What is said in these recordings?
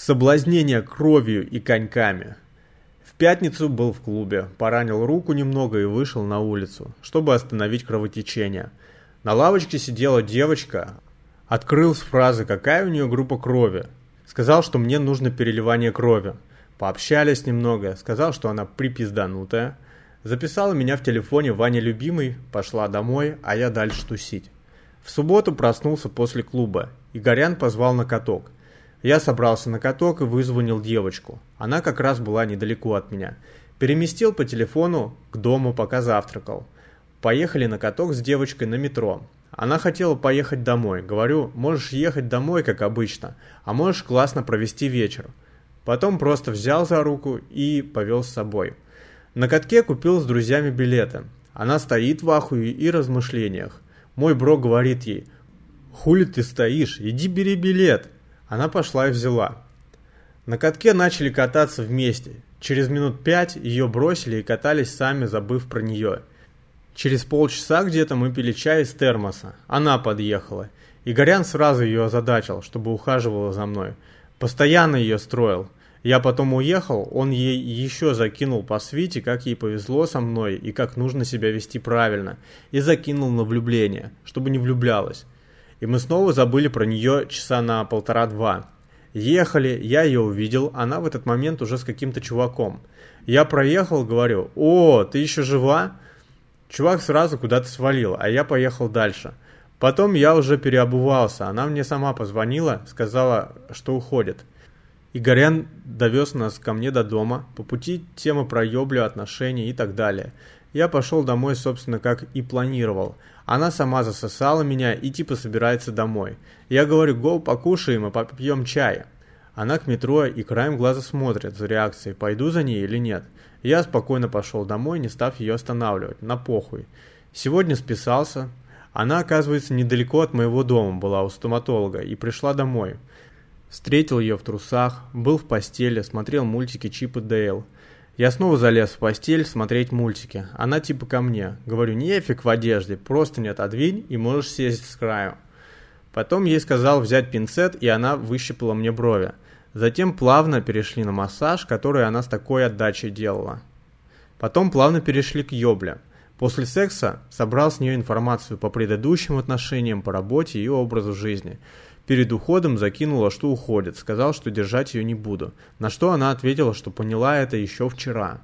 Соблазнение кровью и коньками. В пятницу был в клубе, поранил руку немного и вышел на улицу, чтобы остановить кровотечение. На лавочке сидела девочка, открыл с фразы «Какая у нее группа крови?». Сказал, что мне нужно переливание крови. Пообщались немного, сказал, что она припизданутая. Записала меня в телефоне Ваня Любимый, пошла домой, а я дальше тусить. В субботу проснулся после клуба. Игорян позвал на каток. Я собрался на каток и вызвонил девочку. Она как раз была недалеко от меня. Переместил по телефону к дому, пока завтракал. Поехали на каток с девочкой на метро. Она хотела поехать домой. Говорю, можешь ехать домой, как обычно, а можешь классно провести вечер. Потом просто взял за руку и повел с собой. На катке купил с друзьями билеты. Она стоит в ахуе и размышлениях. Мой бро говорит ей, «Хули ты стоишь? Иди бери билет!» Она пошла и взяла. На катке начали кататься вместе. Через минут пять ее бросили и катались сами, забыв про нее. Через полчаса где-то мы пили чай из термоса. Она подъехала. Игорян сразу ее озадачил, чтобы ухаживала за мной. Постоянно ее строил. Я потом уехал, он ей еще закинул по свите, как ей повезло со мной и как нужно себя вести правильно. И закинул на влюбление, чтобы не влюблялась. И мы снова забыли про нее часа на полтора-два. Ехали, я ее увидел, она в этот момент уже с каким-то чуваком. Я проехал, говорю, «О, ты еще жива?» Чувак сразу куда-то свалил, а я поехал дальше. Потом я уже переобувался, она мне сама позвонила, сказала, что уходит. Игорян довез нас ко мне до дома, по пути тема про ёблю, отношения и так далее. Я пошел домой, собственно, как и планировал. Она сама засосала меня и типа собирается домой. Я говорю, гоу, покушаем и попьем чай. Она к метро и краем глаза смотрит за реакцией, пойду за ней или нет. Я спокойно пошел домой, не став ее останавливать, на похуй. Сегодня списался. Она, оказывается, недалеко от моего дома была у стоматолога и пришла домой. Встретил ее в трусах, был в постели, смотрел мультики Чип и Дейл. Я снова залез в постель смотреть мультики. Она типа ко мне. Говорю, нефиг в одежде, просто не отодвинь и можешь сесть с краю. Потом ей сказал взять пинцет, и она выщипала мне брови. Затем плавно перешли на массаж, который она с такой отдачей делала. Потом плавно перешли к ёбле. После секса собрал с нее информацию по предыдущим отношениям, по работе и образу жизни. Перед уходом закинула, что уходит, сказал, что держать ее не буду. На что она ответила, что поняла это еще вчера.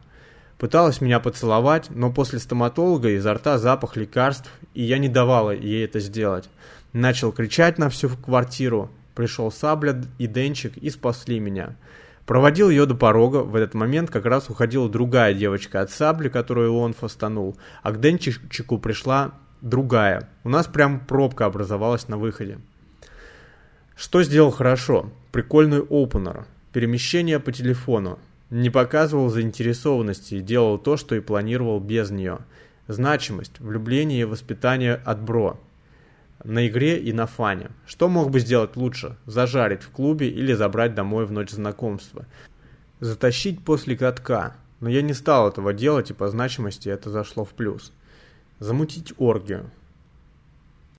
Пыталась меня поцеловать, но после стоматолога изо рта запах лекарств, и я не давала ей это сделать. Начал кричать на всю квартиру. Пришел Сабля и Денчик и спасли меня. Проводил ее до порога, в этот момент как раз уходила другая девочка от Сабли, которую он фастанул, а к Денчику пришла другая. У нас прям пробка образовалась на выходе. Что сделал хорошо? Прикольный опенер. Перемещение по телефону. Не показывал заинтересованности и делал то, что и планировал без нее. Значимость, влюбление и воспитание от бро. На игре и на фане. Что мог бы сделать лучше? Зажарить в клубе или забрать домой в ночь знакомства. Затащить после катка. Но я не стал этого делать, и по значимости это зашло в плюс. Замутить оргию.